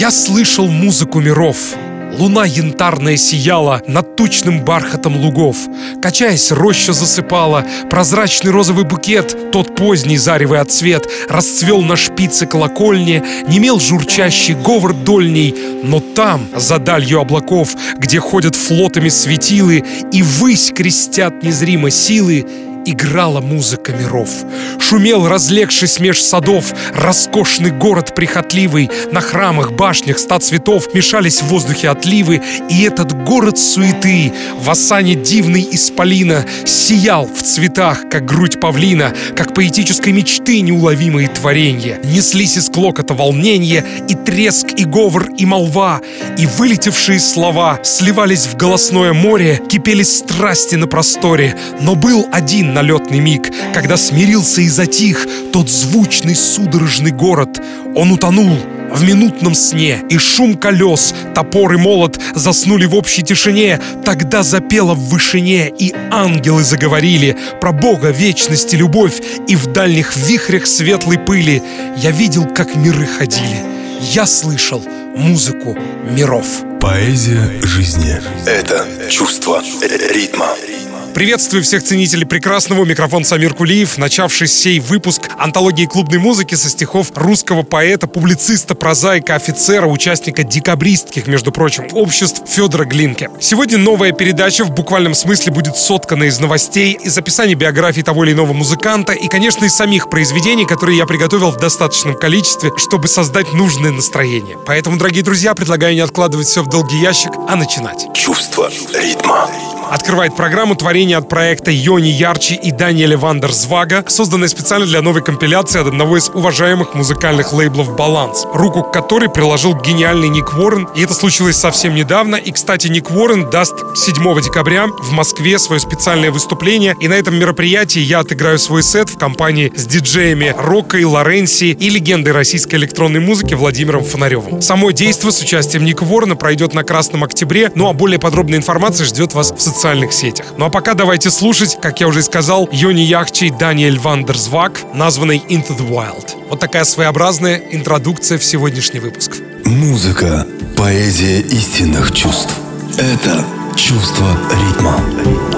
Я слышал музыку миров. Луна янтарная сияла над тучным бархатом лугов. Качаясь, роща засыпала, прозрачный розовый букет, тот поздний заревый отцвет, расцвел на шпице колокольни, немел журчащий говор дольней, но там, за далью облаков, где ходят флотами светилы и высь крестят незримо силы, играла музыка миров. Шумел, разлегшись меж садов, роскошный город прихотливый. На храмах, башнях, ста цветов мешались в воздухе отливы, и этот город суеты в осане дивной исполина сиял в цветах, как грудь павлина, как поэтической мечты неуловимые творения. Неслись из клокота волнения, и треск, и говор, и молва, и вылетевшие слова сливались в голосное море, кипели страсти на просторе, но был один налетный миг, когда смирился и затих тот звучный судорожный город. Он утонул в минутном сне, и шум колес, топор и молот заснули в общей тишине. Тогда запело в вышине, и ангелы заговорили про Бога, вечность и любовь, и в дальних вихрях светлой пыли я видел, как миры ходили. Я слышал музыку миров. Поэзия жизни – это чувство ритма. Приветствую всех ценителей прекрасного. Микрофон Самир Кулиев, начавший сей выпуск антологии клубной музыки со стихов русского поэта, публициста, прозаика, офицера, участника декабристских, между прочим, обществ Федора Глинке. Сегодня новая передача в буквальном смысле будет соткана из новостей, из описаний биографии того или иного музыканта и, конечно, из самих произведений, которые я приготовил в достаточном количестве, чтобы создать нужное настроение. Поэтому, дорогие друзья, предлагаю не откладывать все в долгий ящик, а начинать. Чувство ритма. Открывает программу творение от проекта Йони Ярчи и Даниэля Вандерзвага, созданное специально для новой компиляции от одного из уважаемых музыкальных лейблов «Баланс», руку к которой приложил гениальный Ник Уоррен, и это случилось совсем недавно. И, кстати, Ник Уоррен даст 7 декабря в Москве свое специальное выступление, и на этом мероприятии я отыграю свой сет в компании с диджеями Рокой, Лоренси и легендой российской электронной музыки Владимиром Фонаревым. Само действо с участием Ника Уоррена пройдет на Красном Октябре, ну а более подробная информация ждет вас в социальных социальных сетях. Ну а пока давайте слушать, как я уже сказал, Йони Яхчи и Даниэль Вандерзвак, названный Into the Wild. Вот такая своеобразная интродукция в сегодняшний выпуск. Музыка – поэзия истинных чувств. Это чувство ритма. Чувство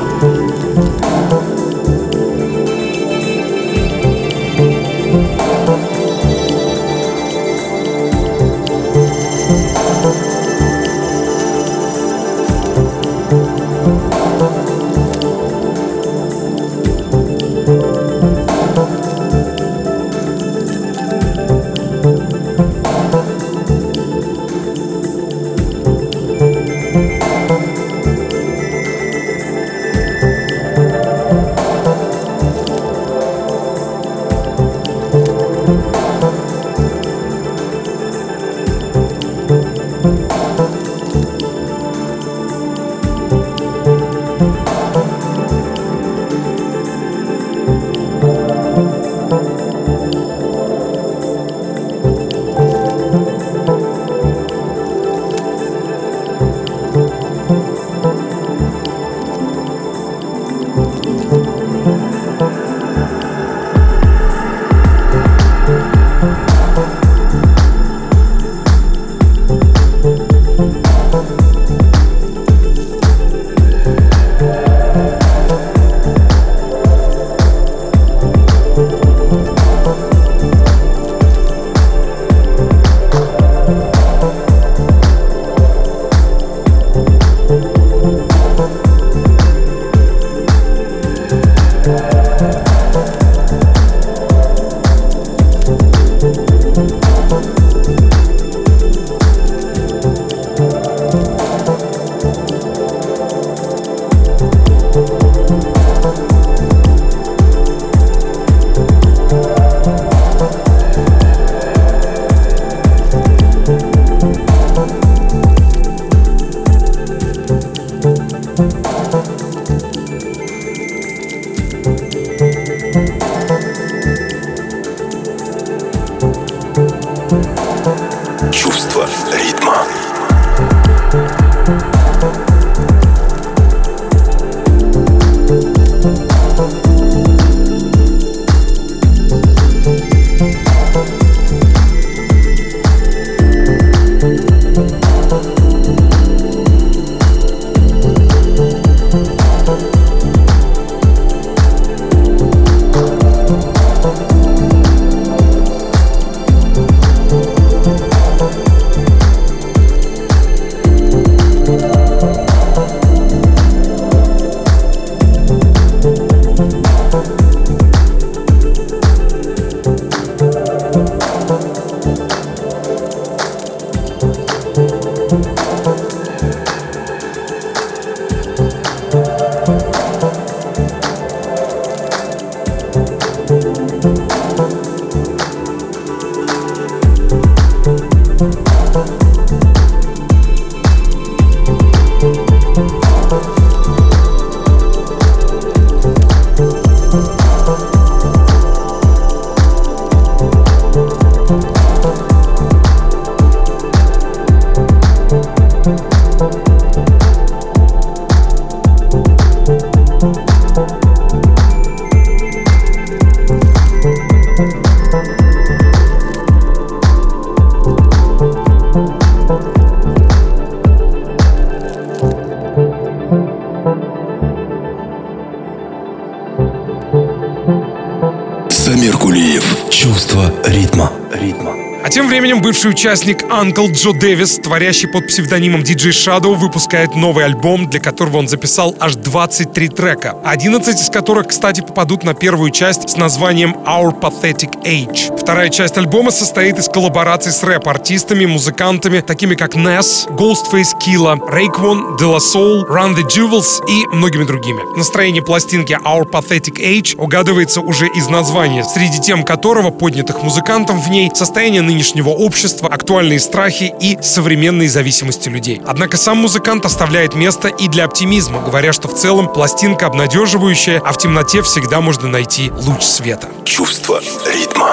бывший участник Uncle Джо Дэвис, творящий под псевдонимом DJ Shadow, выпускает новый альбом, для которого он записал аж 23 трека, 11 из которых, кстати, попадут на первую часть с названием Our Pathetic Age. Вторая часть альбома состоит из коллабораций с рэп-артистами, музыкантами, такими как Ness, Ghostface Killah, Raekwon, De La Soul, Run the Jewels и многими другими. Настроение пластинки Our Pathetic Age угадывается уже из названия, среди тем которого поднятых музыкантом в ней состояние нынешнего общества, актуальные страхи и современные зависимости людей. Однако сам музыкант оставляет место и для оптимизма, говоря, что в целом пластинка обнадеживающая, а в темноте всегда можно найти луч света. Чувство ритма.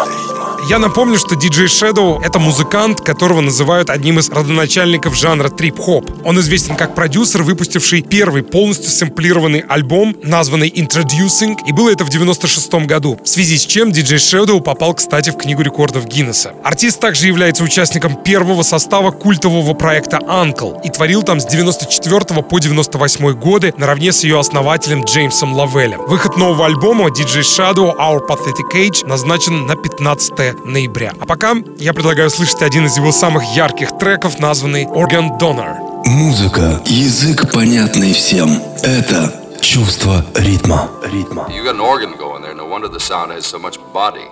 Я напомню, что DJ Shadow — это музыкант, которого называют одним из родоначальников жанра трип-хоп. Он известен как продюсер, выпустивший первый полностью сэмплированный альбом, названный Introducing, и было это в 96 году, в связи с чем DJ Shadow попал, кстати, в Книгу рекордов Гиннесса. Артист также является участником первого состава культового проекта Uncle и творил там с 94 по 98 годы наравне с ее основателем Джеймсом Лавелем. Выход нового альбома DJ Shadow Our Pathetic Age назначен на 15 ноября. А пока я предлагаю слышать один из его самых ярких треков, названный Organ Donor. Музыка, язык понятный всем. Это чувство ритма. Ритма. You got an organ going there. No wonder the sound has so much body.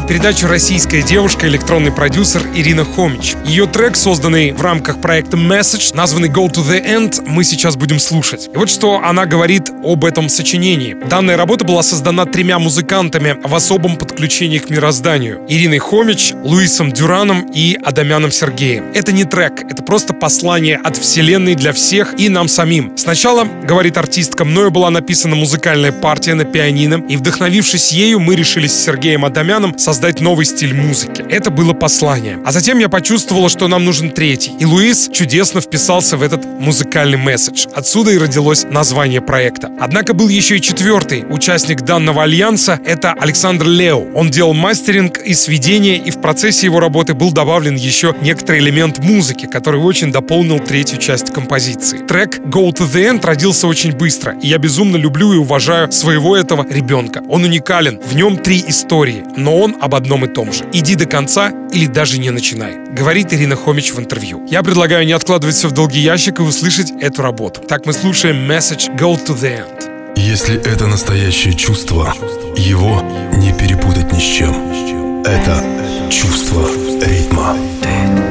Продолжает передачу российская девушка, электронный продюсер Ирина Хомич. Ее трек, созданный в рамках проекта Message, названный Go to the End, мы сейчас будем слушать. И вот что она говорит об этом сочинении. Данная работа была создана тремя музыкантами в особом подключении к мирозданию. Ириной Хомич, Луисом Дюраном и Адамяном Сергеем. Это не трек, просто послание от вселенной для всех и нам самим. Сначала, говорит артистка, мною была написана музыкальная партия на пианино, и вдохновившись ею, мы решили с Сергеем Адамяном создать новый стиль музыки. Это было послание. А затем я почувствовала, что нам нужен третий. И Луис чудесно вписался в этот музыкальный месседж. Отсюда и родилось название проекта. Однако был еще и четвертый участник данного альянса. Это Александр Лео. Он делал мастеринг и сведения, и в процессе его работы был добавлен еще некоторый элемент музыки, который очень дополнил третью часть композиции. Трек Go to the End родился очень быстро, и я безумно люблю и уважаю своего этого ребенка. Он уникален, в нем три истории, но он об одном и том же. Иди до конца или даже не начинай, говорит Ирина Хомич в интервью. Я предлагаю не откладывать все в долгий ящик и услышать эту работу. Так мы слушаем Message Go to the End. Если это настоящее чувство, его не перепутать ни с чем. Это чувство ритма. Она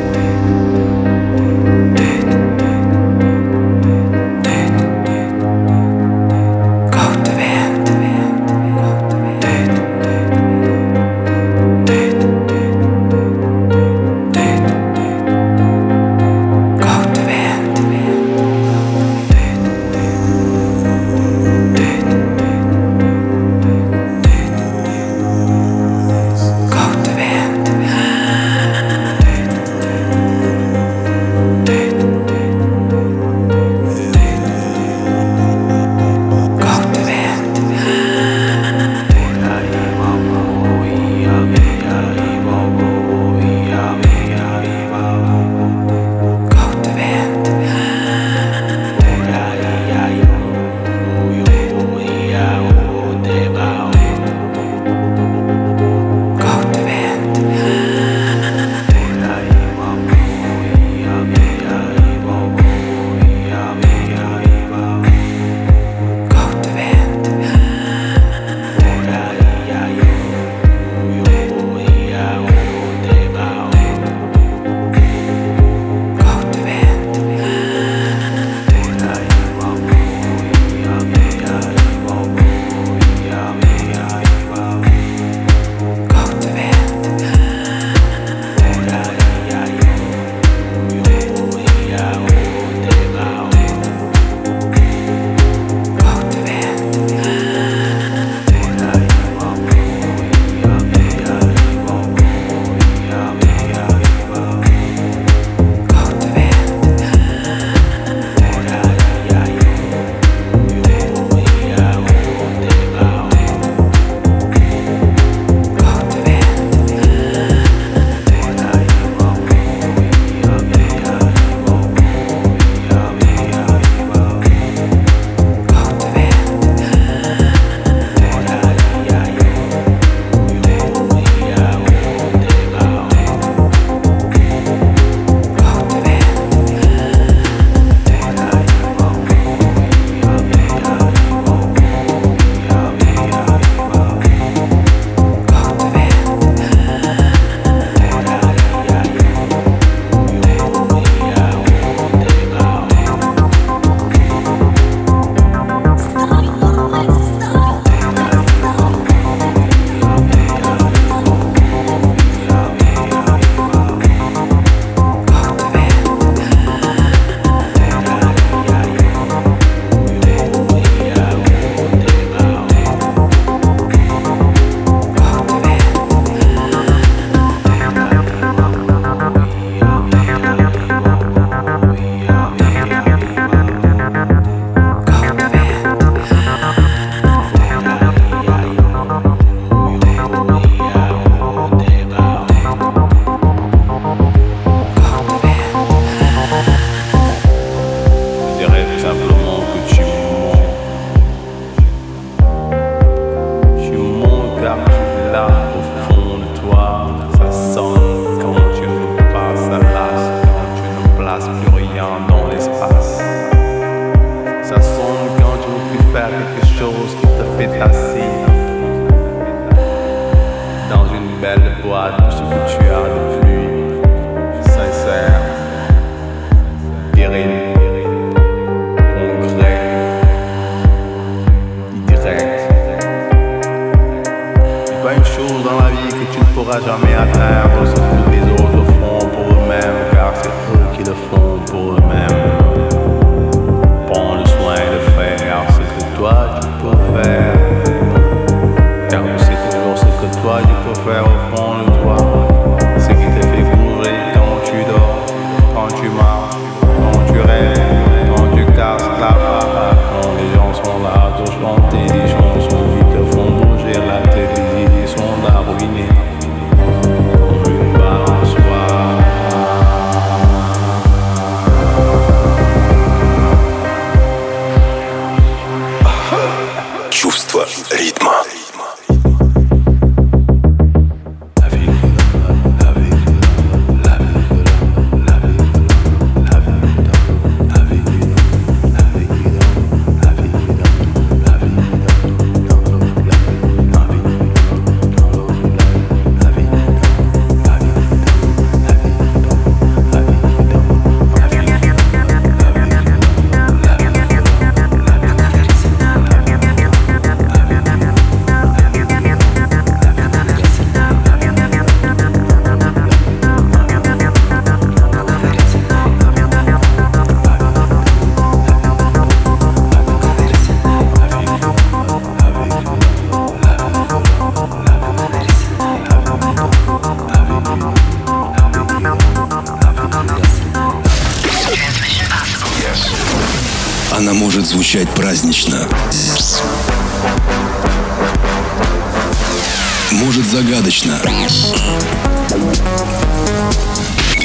загадочно.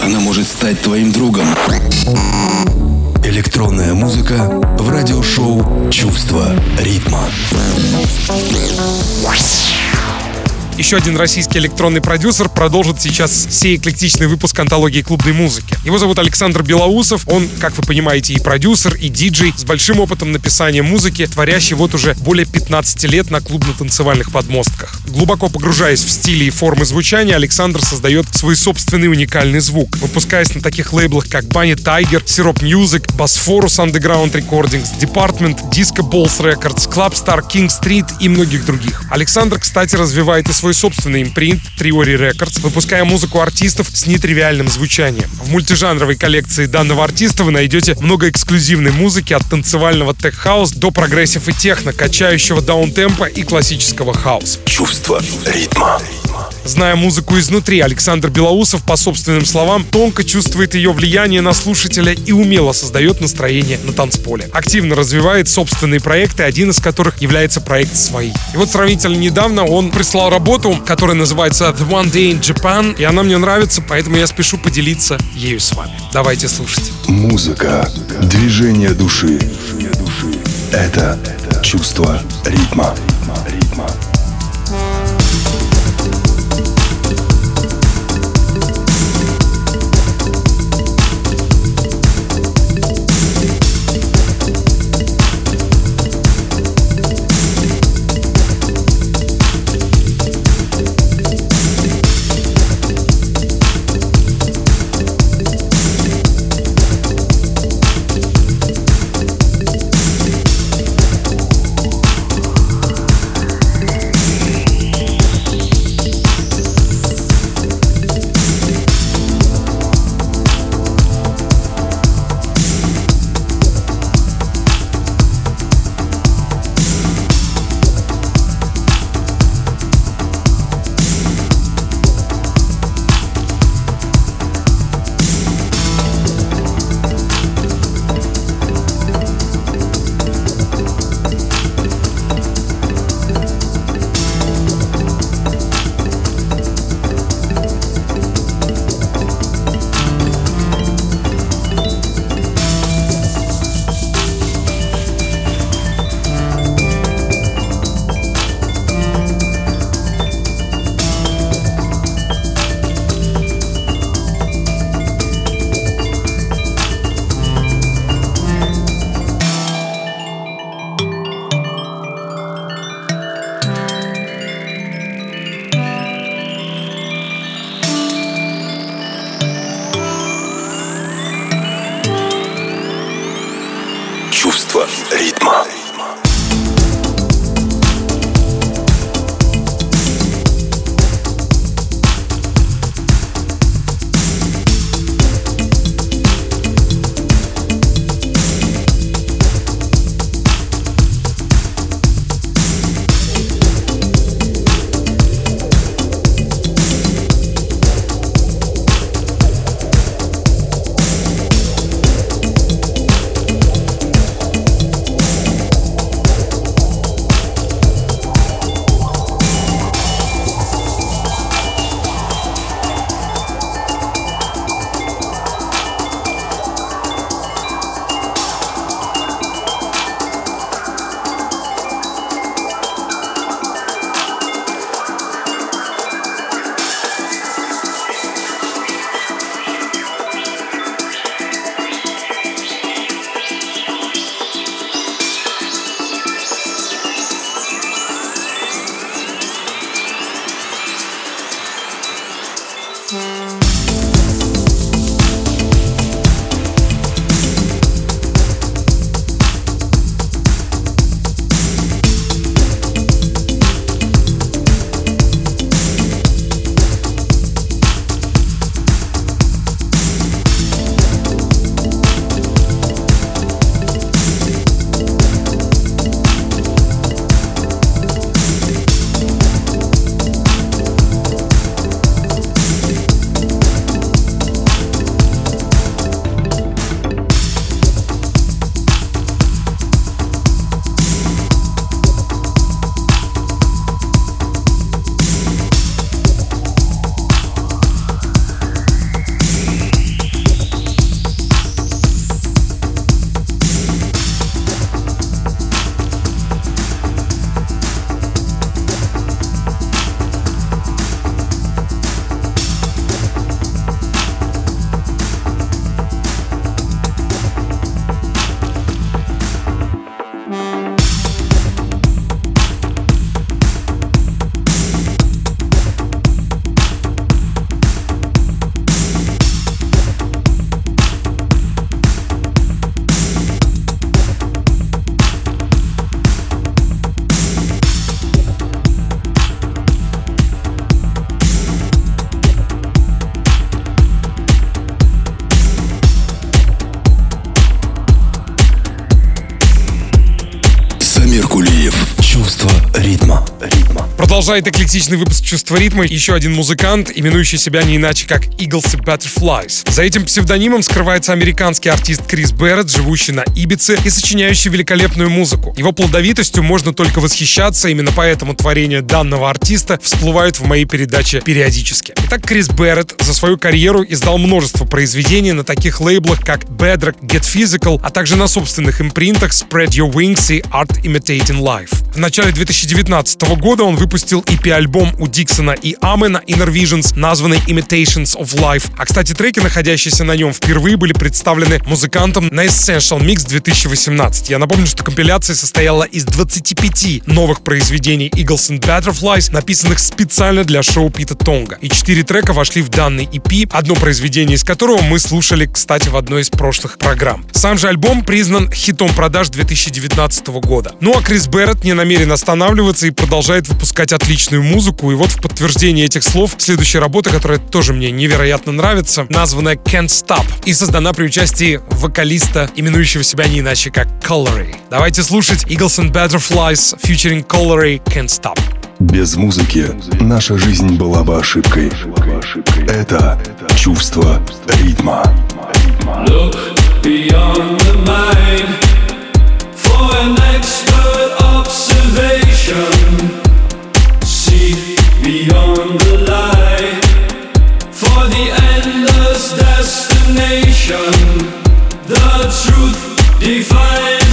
Она может стать твоим другом. Электронная музыка в радиошоу «Чувство ритма». Еще один российский электронный продюсер продолжит сейчас сей эклектичный выпуск антологии клубной музыки. Его зовут Александр Белоусов. Он, как вы понимаете, и продюсер, и диджей с большим опытом написания музыки, творящий вот уже более 15 лет на клубно-танцевальных подмостках. Глубоко погружаясь в стили и формы звучания, Александр создает свой собственный уникальный звук, выпускаясь на таких лейблах, как Bunny Tiger, Syrup Music, Bosphorus Underground Recordings, Department, Disco Balls Records, Club Star, King Street и многих других. Александр, кстати, развивает и свой собственный imprint Triori Records, выпуская музыку артистов с нетривиальным звучанием. В мультижанровой коллекции данного артиста вы найдете много эксклюзивной музыки от танцевального tech house до progressive и техно, качающего даунтемпа и классического. Чувство ритма. Зная музыку изнутри, Александр Белоусов, по собственным словам, тонко чувствует ее влияние на слушателя и умело создает настроение на танцполе. Активно развивает собственные проекты, один из которых является проект «Свои». И вот сравнительно недавно он прислал работу, которая называется «The One Day in Japan», и она мне нравится, поэтому я спешу поделиться ею с вами. Давайте слушать. Музыка, движение души. Это чувство ритма. ритма. ритма. Продолжает эклектичный выпуск «Чувство ритма» еще один музыкант, именующий себя не иначе как Eagles и Butterflies. За этим псевдонимом скрывается американский артист Крис Берретт, живущий на Ибице и сочиняющий великолепную музыку. Его плодовитостью можно только восхищаться, именно поэтому творения данного артиста всплывают в моей передаче периодически. Итак, Крис Берретт за свою карьеру издал множество произведений на таких лейблах, как Bedrock, Get Physical, а также на собственных импринтах Spread Your Wings и Art Imitating Life. В начале 2019 года он выпустил EP-альбом у Диксона и Амена Inner Visions, названный Imitations of Life. А, кстати, треки, находящиеся на нем, впервые были представлены музыкантом на Essential Mix 2018. Я напомню, что компиляция состояла из 25 новых произведений Eagles and Butterflies, написанных специально для шоу Пита Тонга. И четыре трека вошли в данный EP, одно произведение из которого мы слушали, кстати, в одной из прошлых программ. Сам же альбом признан хитом продаж 2019 года. Ну а Крис Берретт не намерен останавливаться и продолжает выпускать отличную музыку. И вот в подтверждение этих слов следующая работа, которая тоже мне невероятно нравится, названная Can't Stop и создана при участии вокалиста, именующего себя не иначе как Colory. Давайте слушать Eagles and Butterflies featuring Colory Can't Stop. Без музыки наша жизнь была бы ошибкой. Это чувство ритма. Look beyond the mind for an expert observation. Beyond the light for the endless destination. The truth defines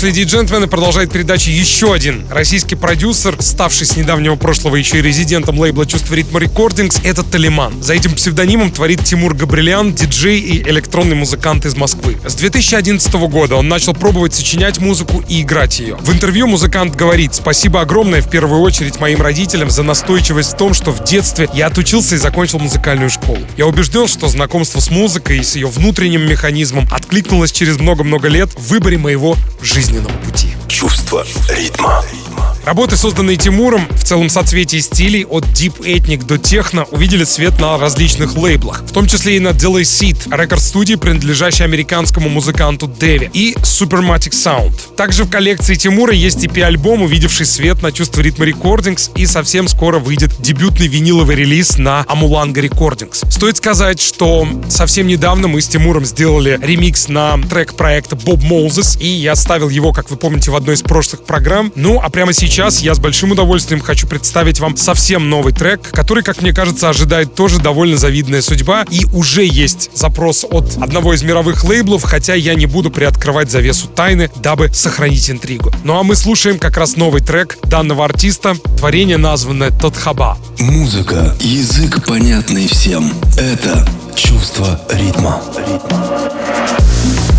леди и джентльмены, продолжает передачу еще один российский продюсер, ставший с недавнего прошлого еще и резидентом лейбла «Чувство ритма рекордингс», это Талиман. За этим псевдонимом творит Тимур Габрилян, диджей и электронный музыкант из Москвы. С 2011 года он начал пробовать сочинять музыку и играть ее. В интервью музыкант говорит «Спасибо огромное в первую очередь моим родителям за настойчивость в том, что в детстве я отучился и закончил музыкальную школу. Я убежден, что знакомство с музыкой и с ее внутренним механизмом откликнулось через много-много лет в выборе моего жизненного пути. Чувство ритма. Работы, созданные Тимуром, в целом соцветии стилей от Deep Ethnic до техно, увидели свет на различных лейблах, в том числе и на Delay Seed, рекорд-студии, принадлежащей американскому музыканту Дэви, и Supermatic Sound. Также в коллекции Тимура есть EP-альбом, увидевший свет на чувство ритма Recordings, и совсем скоро выйдет дебютный виниловый релиз на Amulanga Recordings. Стоит сказать, что совсем недавно мы с Тимуром сделали ремикс на трек проекта Bob Moses, и я ставил его, как вы помните, в одной из прошлых программ. Ну, а прямо сейчас сейчас я с большим удовольствием хочу представить вам совсем новый трек, который, как мне кажется, ожидает тоже довольно завидная судьба. И уже есть запрос от одного из мировых лейблов, хотя я не буду приоткрывать завесу тайны, дабы сохранить интригу. Ну а мы слушаем как раз новый трек данного артиста, творение названное Тотхаба. Музыка, язык понятный всем. Это чувство ритма. ритма.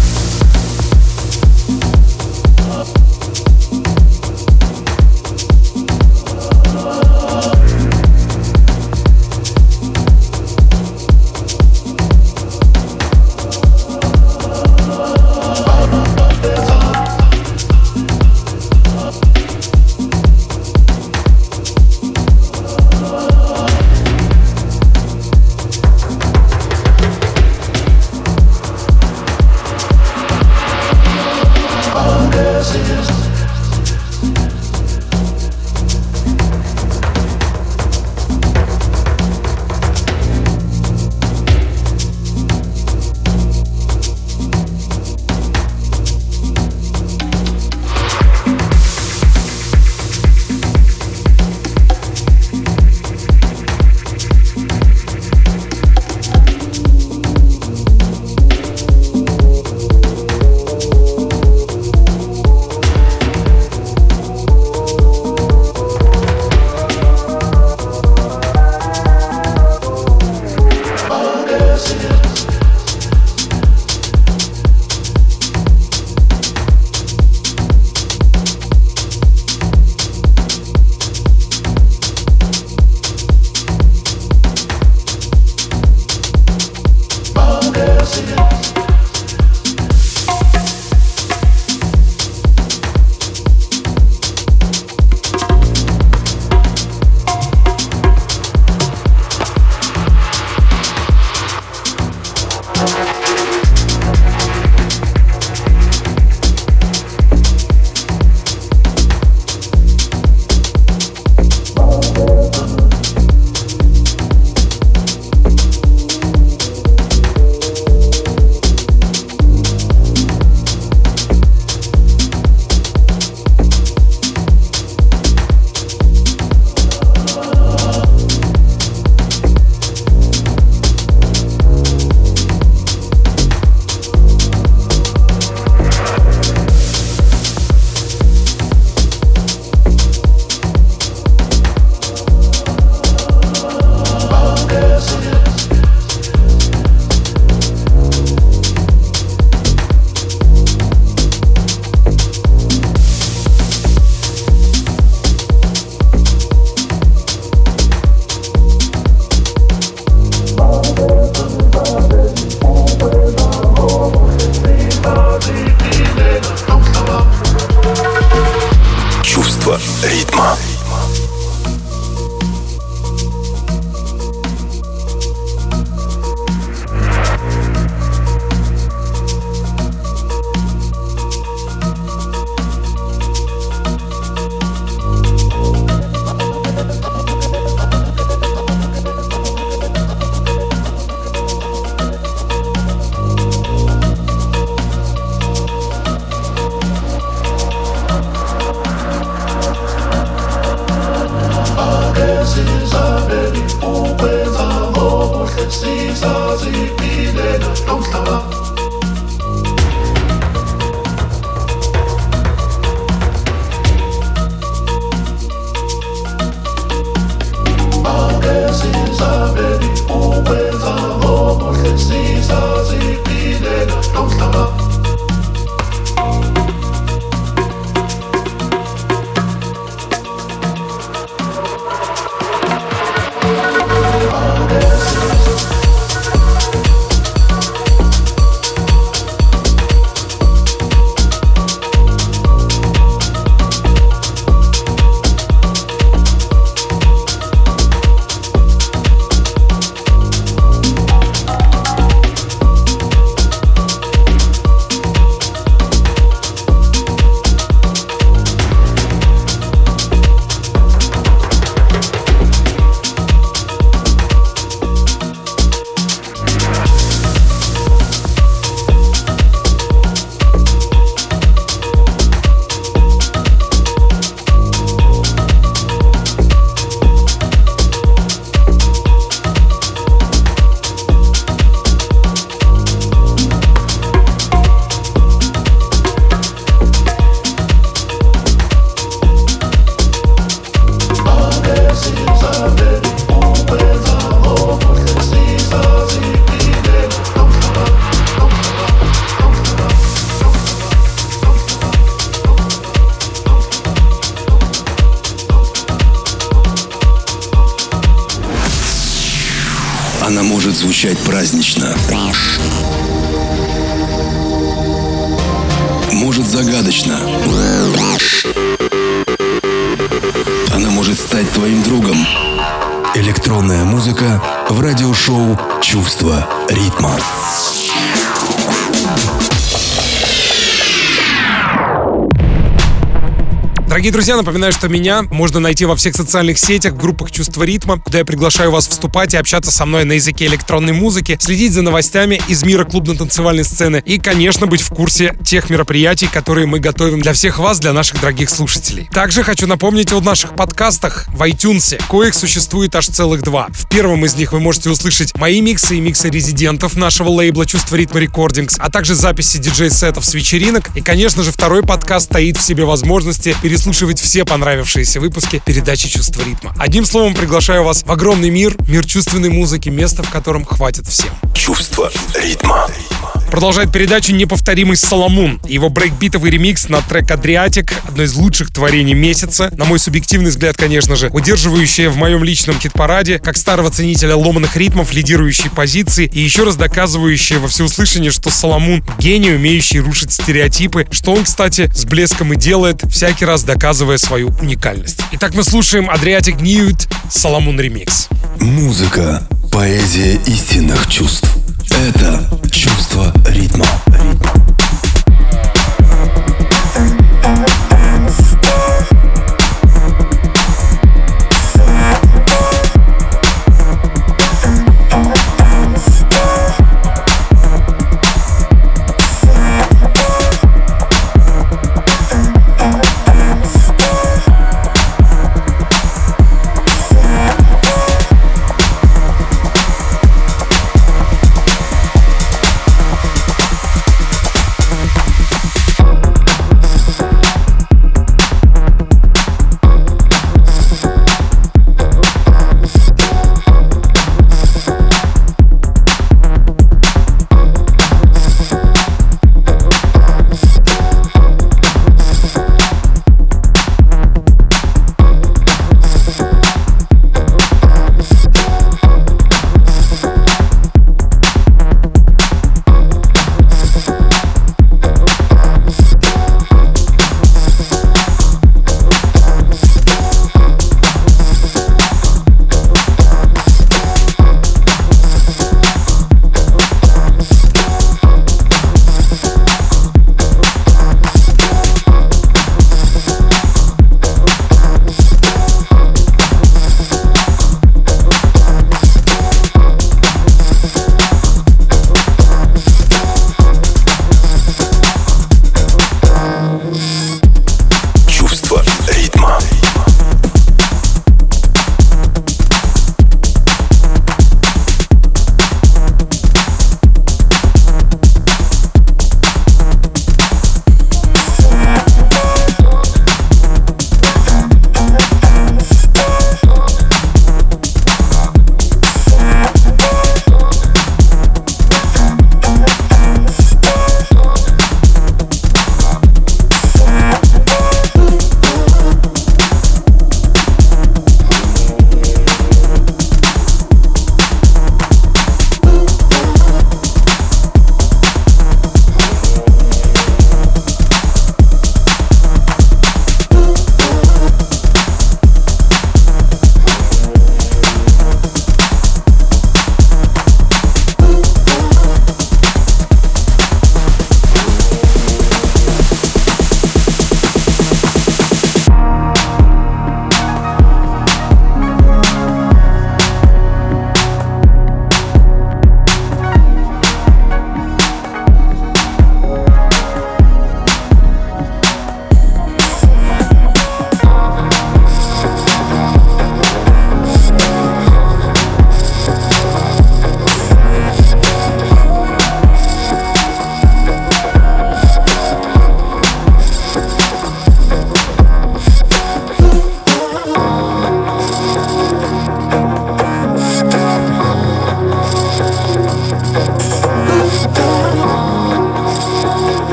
Музыка в радиошоу «Чувство ритма». Дорогие друзья, напоминаю, что меня можно найти во всех социальных сетях, в группах «Чувство ритма», куда я приглашаю вас вступать и общаться со мной на языке электронной музыки, следить за новостями из мира клубно-танцевальной сцены и, конечно, быть в курсе тех мероприятий, которые мы готовим для всех вас, для наших дорогих слушателей. Также хочу напомнить о наших подкастах в iTunes, коих существует аж целых два. В первом из них вы можете услышать мои миксы и миксы резидентов нашего лейбла «Чувство ритма рекордингс», а также записи диджей-сетов с вечеринок. И, конечно же, второй подкаст стоит в себе возможности переслушать переслушивать все понравившиеся выпуски передачи «Чувство ритма». Одним словом, приглашаю вас в огромный мир, мир чувственной музыки, место в котором хватит всем. Чувство ритма. Продолжает передачу неповторимый Соломун. Его брейкбитовый ремикс на трек «Адриатик» — одно из лучших творений месяца. На мой субъективный взгляд, конечно же, удерживающее в моем личном хит-параде, как старого ценителя ломаных ритмов, лидирующие позиции и еще раз доказывающее во всеуслышание, что Соломун — гений, умеющий рушить стереотипы, что он, кстати, с блеском и делает, всякий раз доказывая свою уникальность. Итак, мы слушаем Адриатик Ньют Соломун ремикс. Музыка, поэзия истинных чувств. Это чувство ритма. ритма.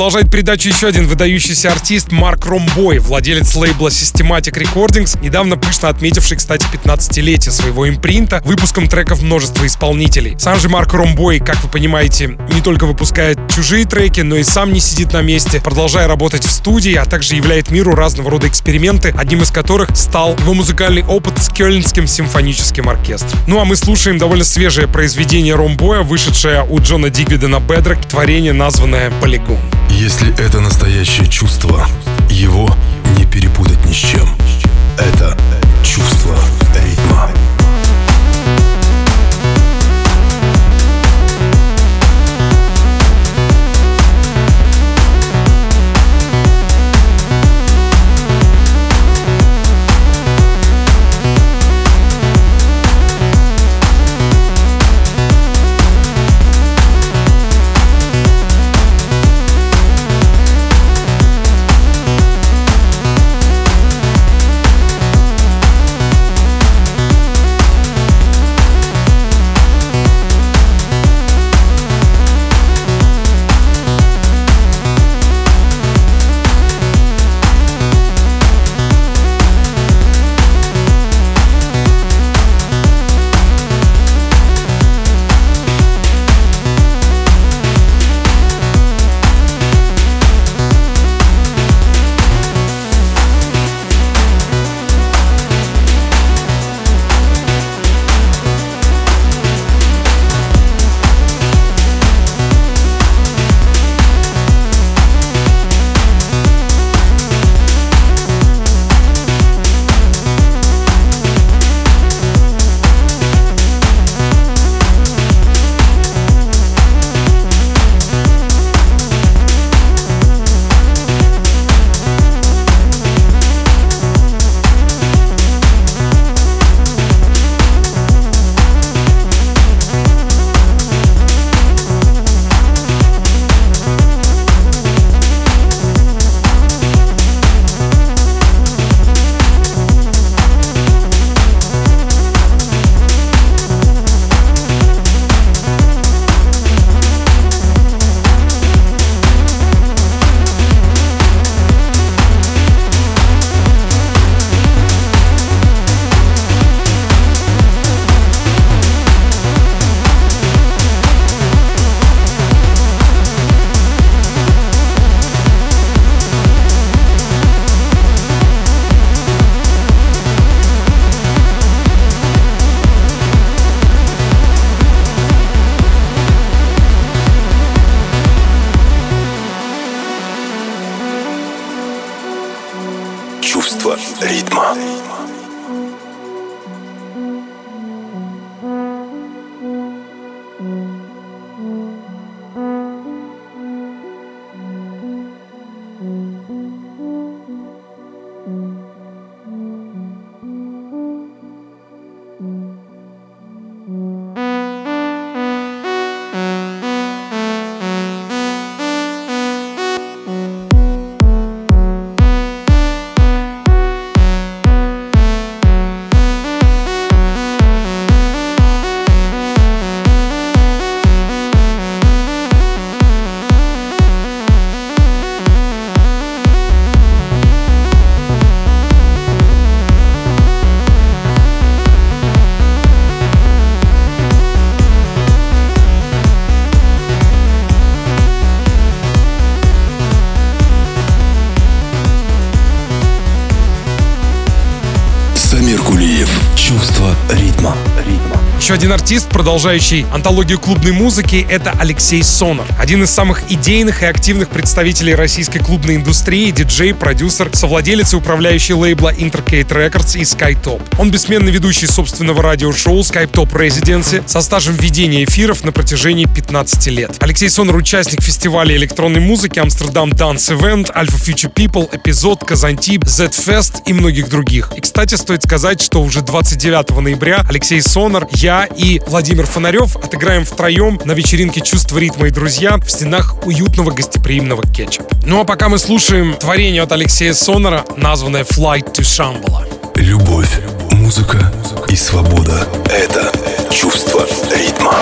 Продолжает передачу еще один выдающийся артист Марк Ромбой, владелец лейбла Systematic Recordings, недавно пышно отметивший, кстати, 15-летие своего импринта выпуском треков множества исполнителей. Сам же Марк Ромбой, как вы понимаете, не только выпускает чужие треки, но и сам не сидит на месте, продолжая работать в студии, а также являет миру разного рода эксперименты, одним из которых стал его музыкальный опыт с Кёльнским симфоническим оркестром. Ну а мы слушаем довольно свежее произведение Ромбоя, вышедшее у Джона Дигвида на Бедрок, творение, названное «Полигон». Если это настоящее чувство, его не перепутать ни с чем. Это чувство Еще один артист, продолжающий антологию клубной музыки, это Алексей Сонор. Один из самых идейных и активных представителей российской клубной индустрии, диджей, продюсер, совладелец и управляющий лейбла Intercade Records и SkyTop. Он бессменный ведущий собственного радиошоу SkyTop Residency со стажем ведения эфиров на протяжении 15 лет. Алексей Сонор участник фестиваля электронной музыки Amsterdam Dance Event, Alpha Future People, Эпизод, Казантип, Z-Fest и многих других. И, кстати, стоит сказать, что уже 29 ноября Алексей Сонор, и Владимир Фонарев отыграем втроем на вечеринке «Чувство ритма и друзья» в стенах уютного гостеприимного кетча. Ну а пока мы слушаем творение от Алексея Сонора, названное «Flight to Shambhala». Любовь, музыка и свобода — это чувство ритма.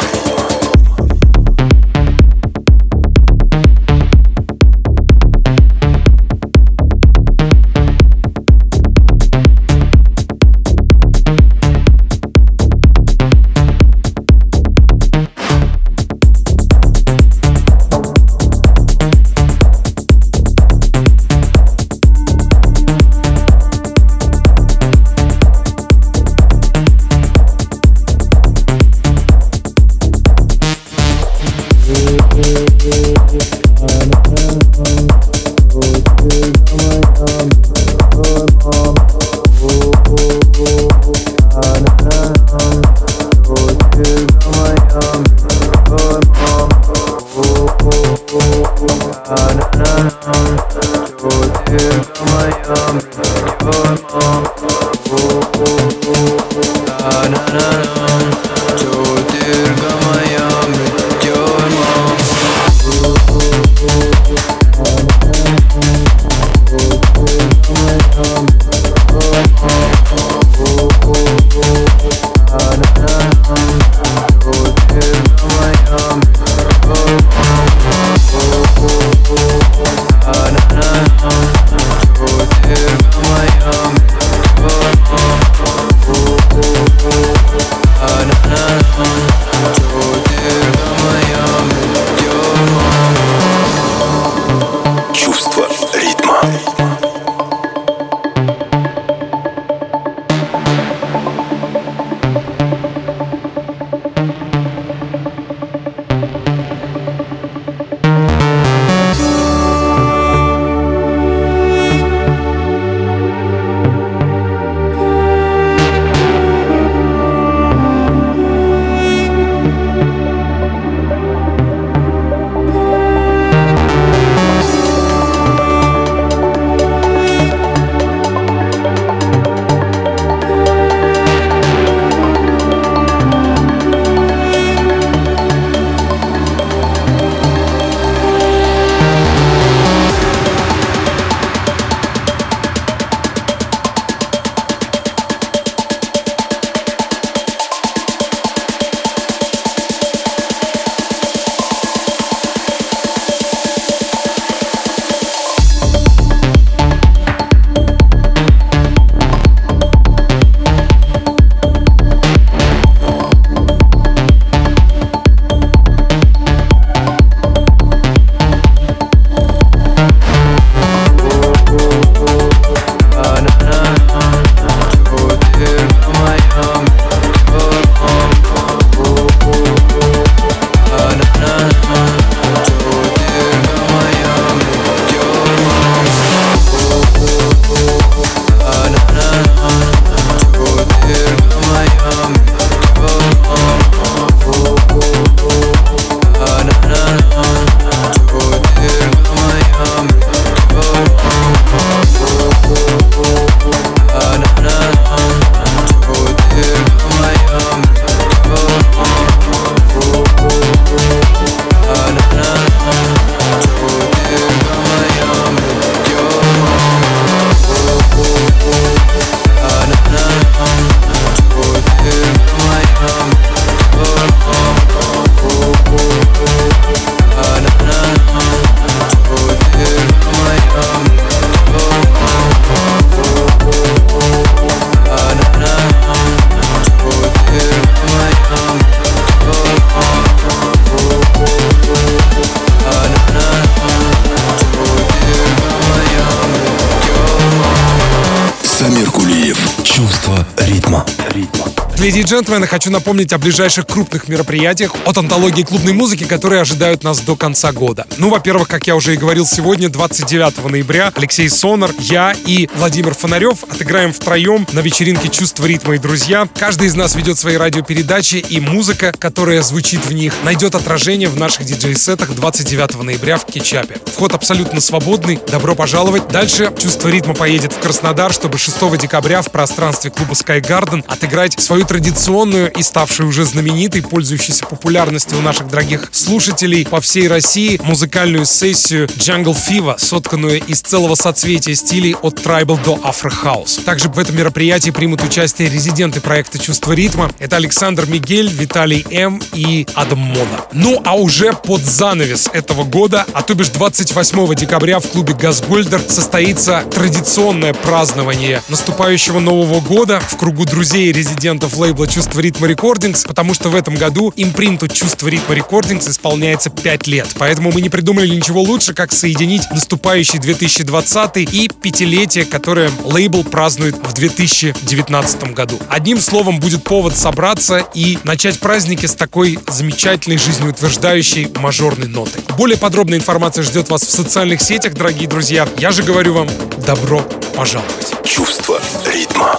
Джентльмены, хочу напомнить о ближайших крупных мероприятиях от антологии клубной музыки, которые ожидают нас до конца года. Ну, во-первых, как я уже и говорил сегодня, 29 ноября Алексей Сонор, я и Владимир Фонарев отыграем втроем на вечеринке «Чувство ритма и друзья». Каждый из нас ведет свои радиопередачи, и музыка, которая звучит в них, найдет отражение в наших диджей-сетах 29 ноября в Кетчапе. Вход абсолютно свободный, добро пожаловать. Дальше «Чувство ритма» поедет в Краснодар, чтобы 6 декабря в пространстве клуба Sky Garden отыграть свою традиционную традиционную и ставшую уже знаменитой, пользующейся популярностью у наших дорогих слушателей по всей России музыкальную сессию Jungle Fever, сотканную из целого соцветия стилей от Tribal до House. Также в этом мероприятии примут участие резиденты проекта «Чувство ритма». Это Александр Мигель, Виталий М. и Адам Мода. Ну а уже под занавес этого года, а то бишь 28 декабря в клубе «Газгольдер» состоится традиционное празднование наступающего Нового года в кругу друзей и резидентов лейбла «Чувство ритма рекордингс», потому что в этом году импринту «Чувство ритма рекордингс» исполняется 5 лет. Поэтому мы не придумали ничего лучше, как соединить наступающий 2020 и пятилетие, которое лейбл празднует в 2019 году. Одним словом, будет повод собраться и начать праздники с такой замечательной, жизнеутверждающей мажорной нотой. Более подробная информация ждет вас в социальных сетях, дорогие друзья. Я же говорю вам, добро пожаловать. Чувство ритма.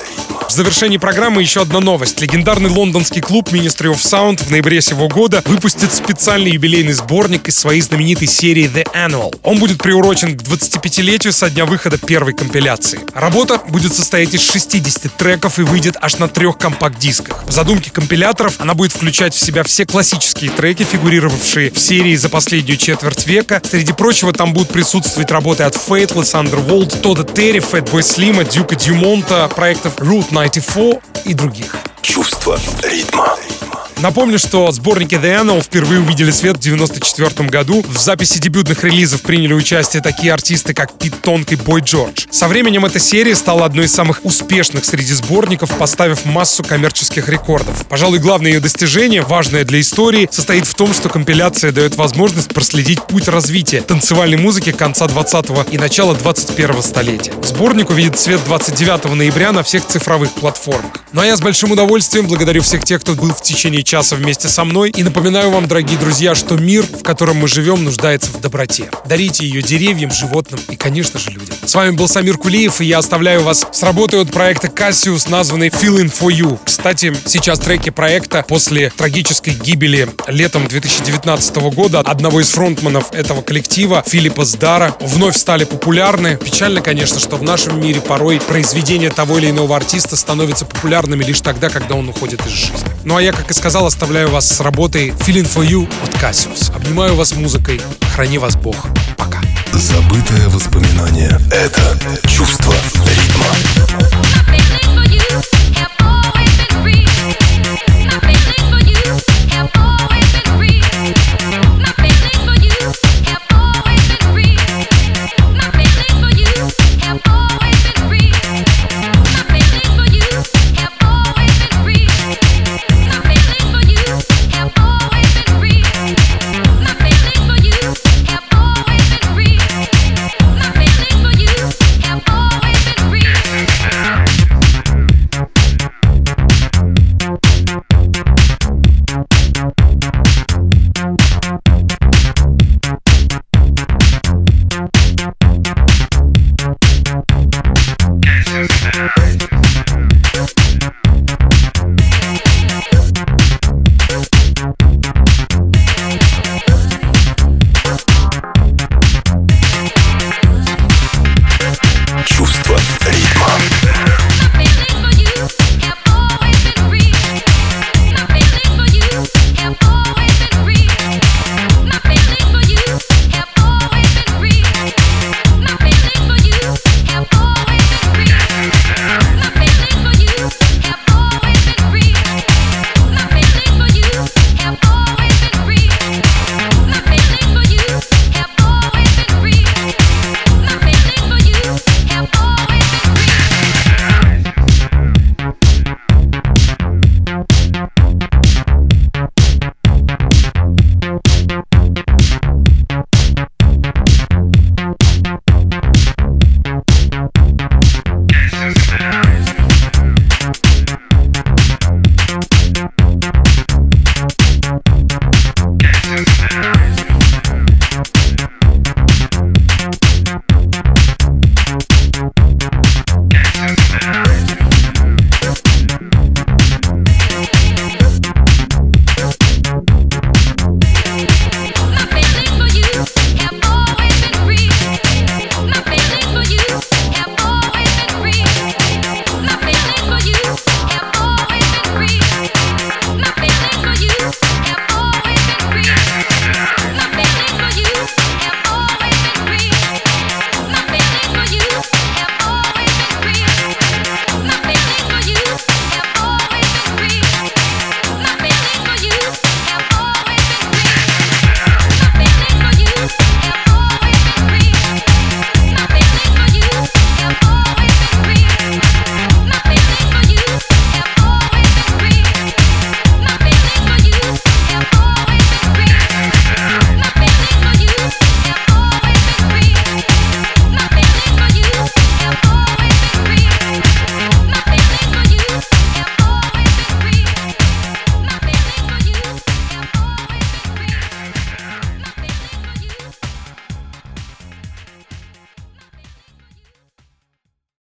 В завершении программы еще одна новость. Легендарный лондонский клуб Ministry of Sound в ноябре сего года выпустит специальный юбилейный сборник из своей знаменитой серии The Annual. Он будет приурочен к 25-летию со дня выхода первой компиляции. Работа будет состоять из 60 треков и выйдет аж на трех компакт-дисках. В задумке компиляторов она будет включать в себя все классические треки, фигурировавшие в серии за последнюю четверть века. Среди прочего там будут присутствовать работы от Faithless, Underworld, Тодда Терри, Fatboy Slim, Дюка Дюмонта, проектов Route 94 и других. Чувство ритма. Напомню, что сборники The Animal впервые увидели свет в 1994 году. В записи дебютных релизов приняли участие такие артисты, как Пит Тонг и Бой Джордж. Со временем эта серия стала одной из самых успешных среди сборников, поставив массу коммерческих рекордов. Пожалуй, главное ее достижение, важное для истории, состоит в том, что компиляция дает возможность проследить путь развития танцевальной музыки конца 20-го и начала 21-го столетия. Сборник увидит свет 29 ноября на всех цифровых платформах. Ну а я с большим удовольствием благодарю всех тех, кто был в течение часа вместе со мной. И напоминаю вам, дорогие друзья, что мир, в котором мы живем, нуждается в доброте. Дарите ее деревьям, животным и, конечно же, людям. С вами был Самир Кулиев, и я оставляю вас с работой от проекта Cassius, названной Feeling for You. Кстати, сейчас треки проекта после трагической гибели летом 2019 года одного из фронтманов этого коллектива, Филиппа Сдара, вновь стали популярны. Печально, конечно, что в нашем мире порой произведения того или иного артиста становятся популярными лишь тогда, когда он уходит из жизни. Ну а я, как и сказал, сказал, оставляю вас с работой Feeling for You от Cassius. Обнимаю вас музыкой. Храни вас Бог. Пока. Забытое воспоминание — это чувство ритма. Nothing for you have always